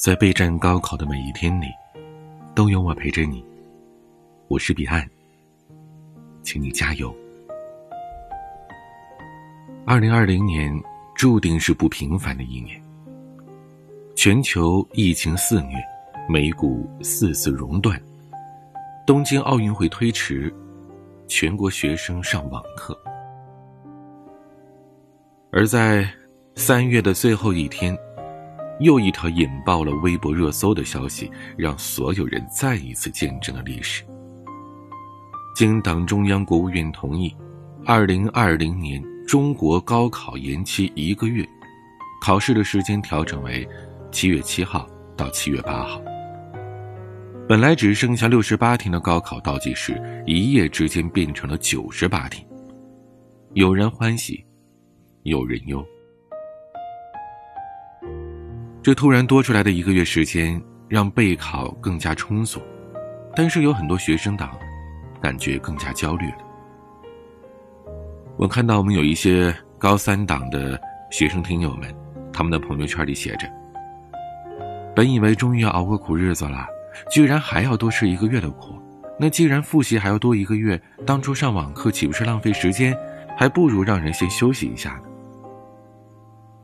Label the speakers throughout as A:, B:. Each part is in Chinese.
A: 在备战高考的每一天里，都有我陪着你。我是彼岸，请你加油。二零二零年注定是不平凡的一年。全球疫情肆虐，美股四次熔断，东京奥运会推迟，全国学生上网课。而在三月的最后一天。又一条引爆了微博热搜的消息，让所有人再一次见证了历史。经党中央、国务院同意，二零二零年中国高考延期一个月，考试的时间调整为七月七号到七月八号。本来只剩下六十八天的高考倒计时，一夜之间变成了九十八天。有人欢喜，有人忧。这突然多出来的一个月时间，让备考更加充足，但是有很多学生党感觉更加焦虑了。我看到我们有一些高三党的学生听友们，他们的朋友圈里写着：“本以为终于要熬过苦日子了，居然还要多吃一个月的苦。那既然复习还要多一个月，当初上网课岂不是浪费时间？还不如让人先休息一下呢。”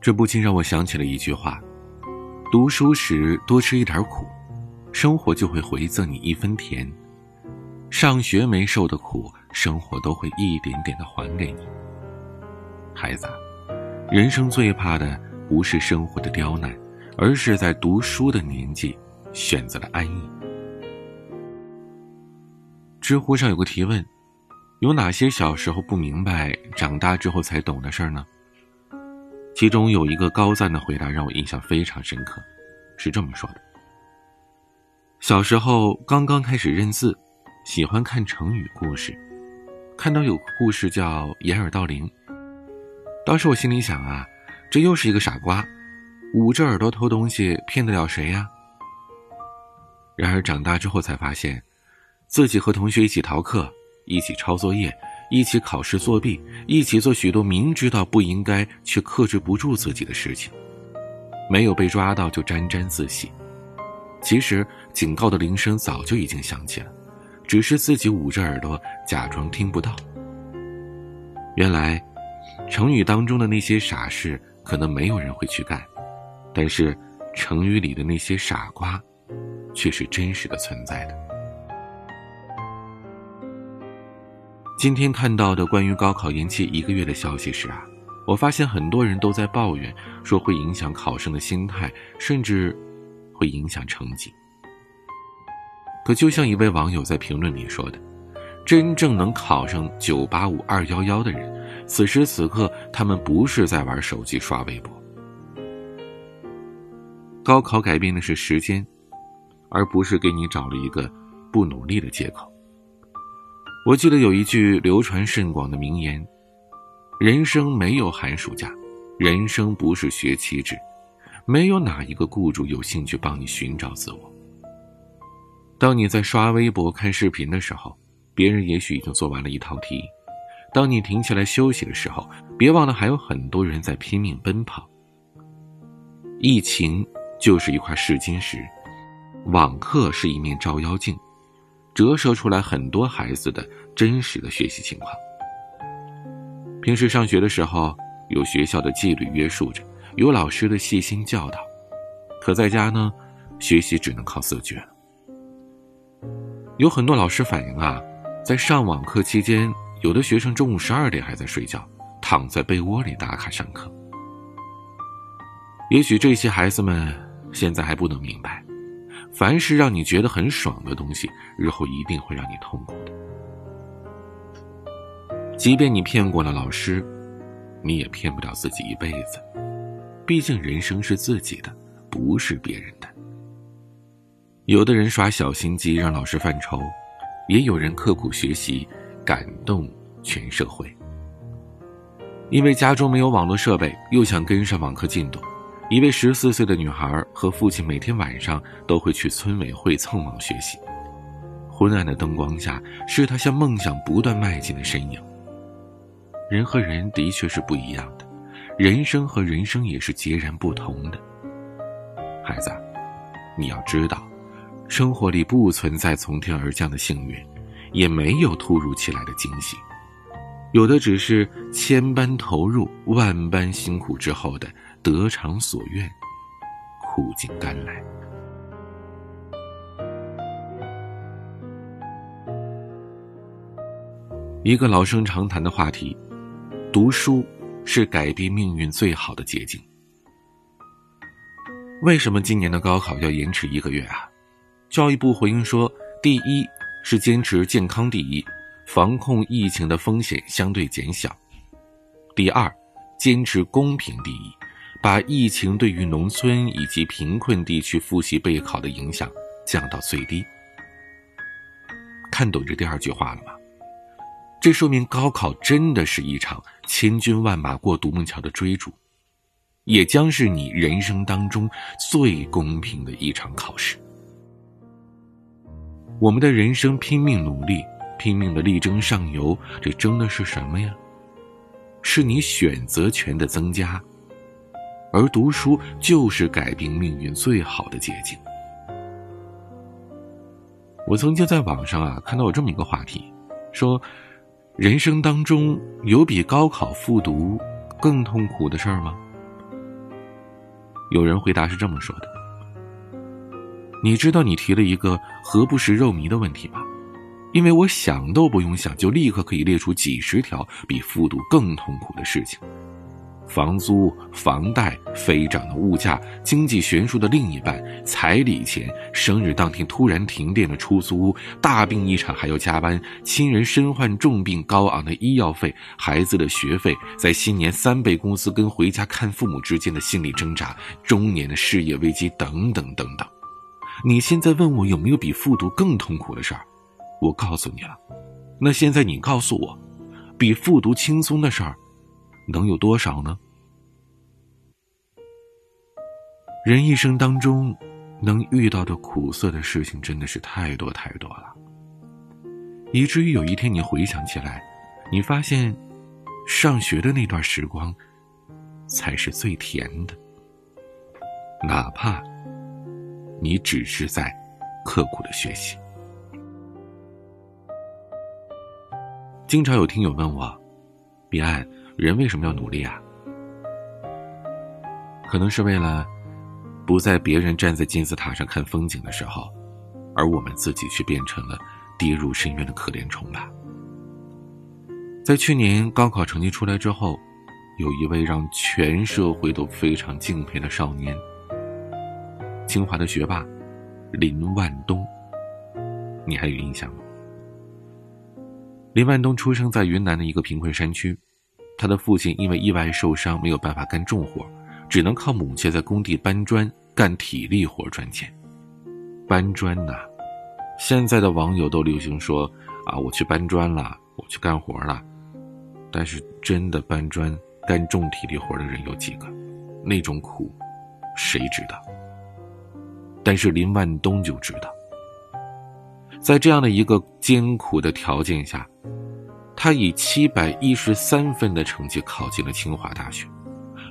A: 这不禁让我想起了一句话。读书时多吃一点苦，生活就会回赠你一分甜。上学没受的苦，生活都会一点点的还给你。孩子，人生最怕的不是生活的刁难，而是在读书的年纪选择了安逸。知乎上有个提问：有哪些小时候不明白，长大之后才懂的事儿呢？其中有一个高赞的回答让我印象非常深刻，是这么说的：小时候刚刚开始认字，喜欢看成语故事，看到有个故事叫掩耳盗铃，当时我心里想啊，这又是一个傻瓜，捂着耳朵偷东西，骗得了谁呀？然而长大之后才发现，自己和同学一起逃课，一起抄作业。一起考试作弊，一起做许多明知道不应该却克制不住自己的事情，没有被抓到就沾沾自喜。其实警告的铃声早就已经响起了，只是自己捂着耳朵假装听不到。原来，成语当中的那些傻事可能没有人会去干，但是成语里的那些傻瓜，却是真实的存在的。今天看到的关于高考延期一个月的消息时啊，我发现很多人都在抱怨，说会影响考生的心态，甚至会影响成绩。可就像一位网友在评论里说的：“真正能考上九八五二幺幺的人，此时此刻他们不是在玩手机刷微博。高考改变的是时间，而不是给你找了一个不努力的借口。”我记得有一句流传甚广的名言：“人生没有寒暑假，人生不是学期制，没有哪一个雇主有兴趣帮你寻找自我。”当你在刷微博、看视频的时候，别人也许已经做完了一套题；当你停下来休息的时候，别忘了还有很多人在拼命奔跑。疫情就是一块试金石，网课是一面照妖镜。折射出来很多孩子的真实的学习情况。平时上学的时候，有学校的纪律约束着，有老师的细心教导，可在家呢，学习只能靠自觉了。有很多老师反映啊，在上网课期间，有的学生中午十二点还在睡觉，躺在被窝里打卡上课。也许这些孩子们现在还不能明白。凡是让你觉得很爽的东西，日后一定会让你痛苦的。即便你骗过了老师，你也骗不了自己一辈子。毕竟人生是自己的，不是别人的。有的人耍小心机让老师犯愁，也有人刻苦学习，感动全社会。因为家中没有网络设备，又想跟上网课进度。一位十四岁的女孩和父亲每天晚上都会去村委会蹭网学习。昏暗的灯光下，是她向梦想不断迈进的身影。人和人的确是不一样的，人生和人生也是截然不同的。孩子，你要知道，生活里不存在从天而降的幸运，也没有突如其来的惊喜，有的只是千般投入、万般辛苦之后的得偿所愿、苦尽甘来。一个老生常谈的话题，读书是改变命运最好的捷径。为什么今年的高考要延迟一个月啊？教育部回应说，第一是坚持健康第一，防控疫情的风险相对减小；第二，坚持公平第一，把疫情对于农村以及贫困地区复习备考的影响降到最低。看懂这第二句话了吗？这说明高考真的是一场千军万马过独木桥的追逐。也将是你人生当中最公平的一场考试。我们的人生拼命努力，拼命的力争上游，这争的是什么呀？是你选择权的增加，而读书就是改变命运最好的捷径。我曾经在网上啊看到有这么一个话题，说，人生当中有比高考复读更痛苦的事儿吗？有人回答是这么说的：“你知道你提了一个何不食肉糜的问题吗？因为我想都不用想，就立刻可以列出几十条比复读更痛苦的事情。”房租、房贷、飞涨的物价、经济悬殊的另一半、彩礼钱、生日当天突然停电的出租屋、大病一场还要加班、亲人身患重病高昂的医药费、孩子的学费、在新年三倍工资跟回家看父母之间的心理挣扎、中年的事业危机等等等等。你现在问我有没有比复读更痛苦的事儿？我告诉你了。那现在你告诉我，比复读轻松的事儿？能有多少呢？人一生当中，能遇到的苦涩的事情真的是太多太多了，以至于有一天你回想起来，你发现，上学的那段时光，才是最甜的。哪怕，你只是在刻苦的学习。经常有听友问我，彼岸。人为什么要努力啊？可能是为了不在别人站在金字塔上看风景的时候，而我们自己却变成了跌入深渊的可怜虫吧。在去年高考成绩出来之后，有一位让全社会都非常敬佩的少年——清华的学霸林万东，你还有印象吗？林万东出生在云南的一个贫困山区。他的父亲因为意外受伤，没有办法干重活，只能靠母亲在工地搬砖、干体力活赚钱。搬砖呐，现在的网友都流行说：“啊，我去搬砖了，我去干活了。”但是真的搬砖、干重体力活的人有几个？那种苦，谁知道？但是林万东就知道，在这样的一个艰苦的条件下。他以七百一十三分的成绩考进了清华大学，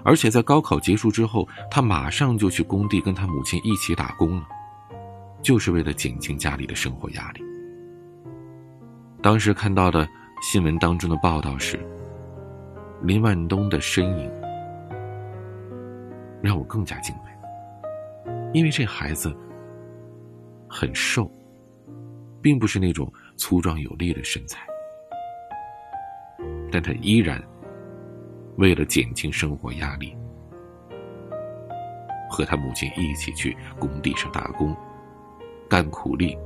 A: 而且在高考结束之后，他马上就去工地跟他母亲一起打工了，就是为了减轻家里的生活压力。当时看到的新闻当中的报道是，林万东的身影让我更加敬佩，因为这孩子很瘦，并不是那种粗壮有力的身材。但他依然为了减轻生活压力，和他母亲一起去工地上打工，干苦力，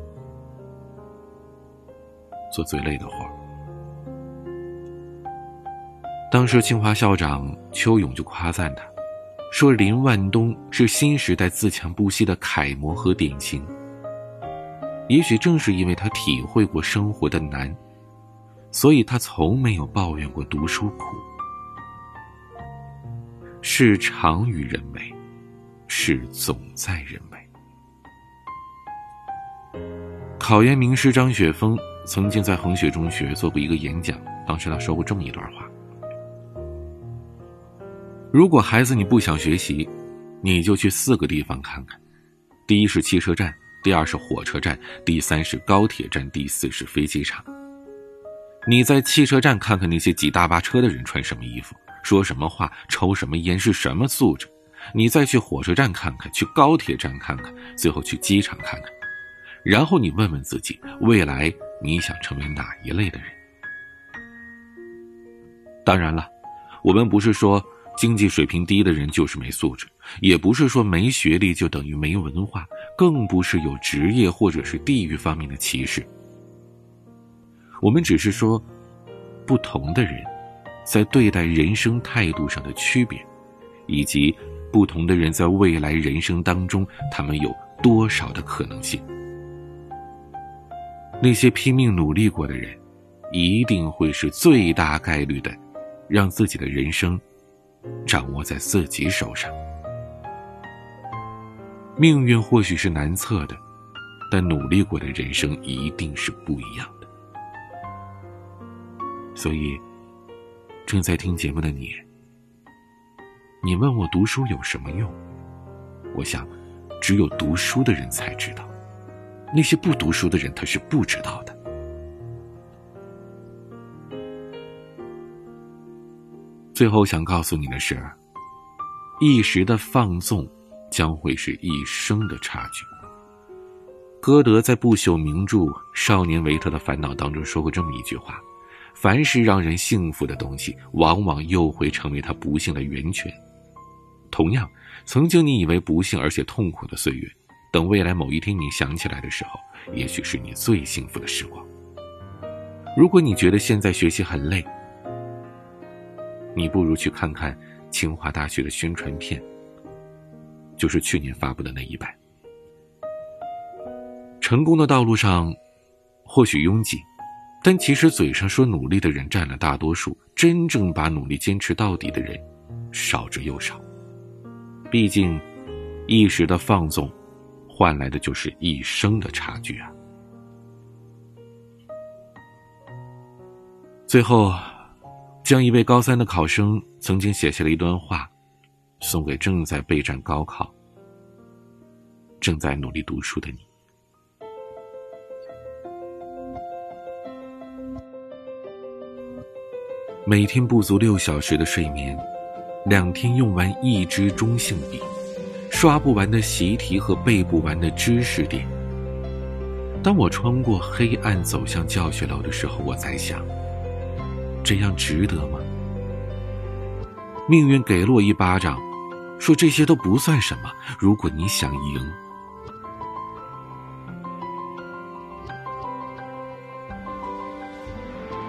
A: 做最累的活。当时清华校长邱勇就夸赞他，说林万东是新时代自强不息的楷模和典型。也许正是因为他体会过生活的难。所以他从没有抱怨过读书苦。事常于人为，事总在人为。考研名师张雪峰曾经在衡水中学做过一个演讲，当时他说过这么一段话：如果孩子你不想学习，你就去四个地方看看。第一是汽车站，第二是火车站，第三是高铁站，第四是飞机场。你在汽车站看看那些挤大巴车的人穿什么衣服，说什么话，抽什么烟，是什么素质；你再去火车站看看，去高铁站看看，最后去机场看看，然后你问问自己，未来你想成为哪一类的人？当然了，我们不是说经济水平低的人就是没素质，也不是说没学历就等于没文化，更不是有职业或者是地域方面的歧视。我们只是说，不同的人在对待人生态度上的区别，以及不同的人在未来人生当中，他们有多少的可能性。那些拼命努力过的人，一定会是最大概率的。让自己的人生掌握在自己手上。命运或许是难测的，但努力过的人生一定是不一样。所以，正在听节目的你，你问我读书有什么用？我想，只有读书的人才知道，那些不读书的人他是不知道的。最后想告诉你的是，一时的放纵，将会是一生的差距。歌德在不朽名著《少年维特的烦恼》当中说过这么一句话：“凡是让人幸福的东西，往往又会成为他不幸的源泉。”同样，曾经你以为不幸而且痛苦的岁月，等未来某一天你想起来的时候，也许是你最幸福的时光。如果你觉得现在学习很累，你不如去看看清华大学的宣传片，就是去年发布的那一版。成功的道路上，或许拥挤，但其实嘴上说努力的人占了大多数，真正把努力坚持到底的人，少之又少。毕竟，一时的放纵，换来的就是一生的差距啊。最后。将一位高三的考生曾经写下了一段话，送给正在备战高考、正在努力读书的你。每天不足六小时的睡眠，两天用完一支中性笔，刷不完的习题和背不完的知识点。当我穿过黑暗走向教学楼的时候，我在想。这样值得吗？命运给了我一巴掌，说这些都不算什么。如果你想赢，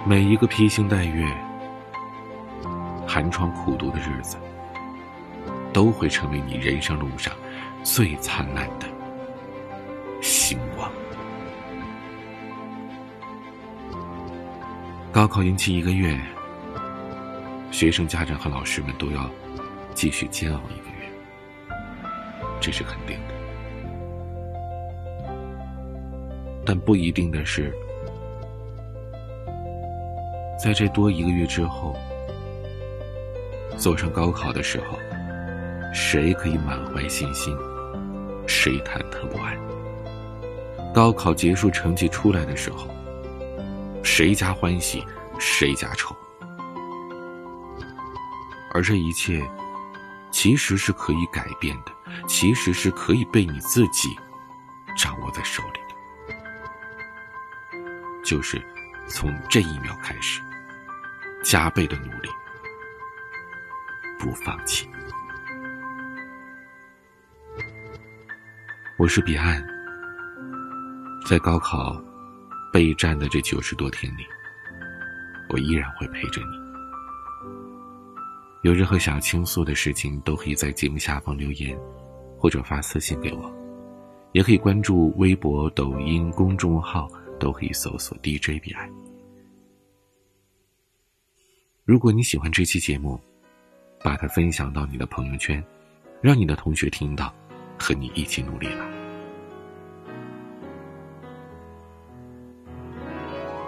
A: 每一个披星戴月、寒窗苦读的日子，都会成为你人生路上最灿烂的星光。高考延期一个月，学生、家长和老师们都要继续煎熬一个月，这是肯定的。但不一定的是，在这多一个月之后，走上高考的时候，谁可以满怀信心，谁忐忑不安？高考结束，成绩出来的时候。谁家欢喜，谁家愁。而这一切，其实是可以改变的，其实是可以被你自己掌握在手里的。就是从这一秒开始，加倍的努力，不放弃。我是彼岸，在高考。备战的这九十多天里，我依然会陪着你。有任何想要倾诉的事情，都可以在节目下方留言，或者发私信给我，也可以关注微博、抖音公众号，都可以搜索 DJ 彼岸。如果你喜欢这期节目，把它分享到你的朋友圈，让你的同学听到，和你一起努力了。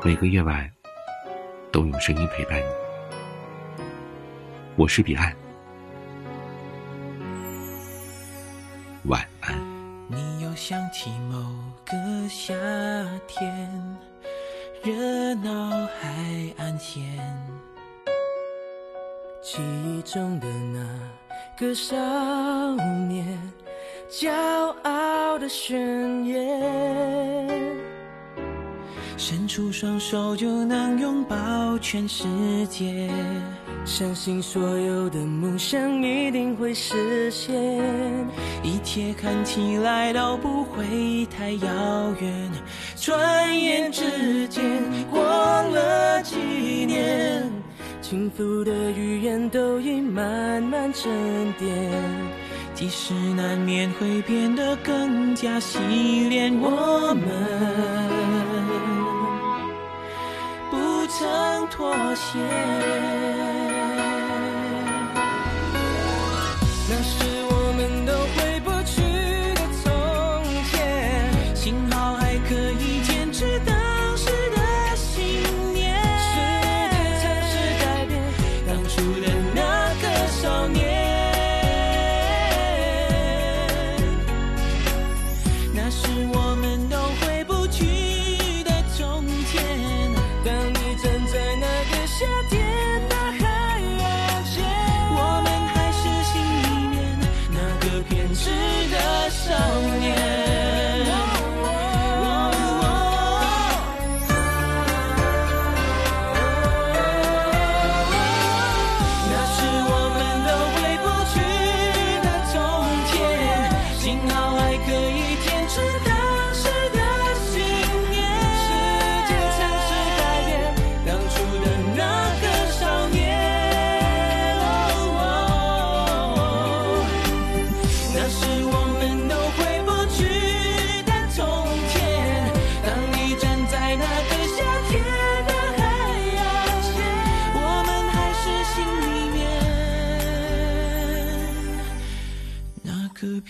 A: 每个夜晚，都有声音陪伴你。我是彼岸，晚安。
B: 想起某个夏天，热闹海岸线，记忆中的那个少年，骄傲的宣言，伸出双手就能拥抱全世界。相信所有的梦想一定会实现，一切看起来都不会太遥远。转眼之间过了几年，轻浮的语言都已慢慢沉淀，即使难免会变得更加洗练，我们不曾妥协。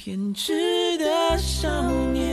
B: 偏执的少年。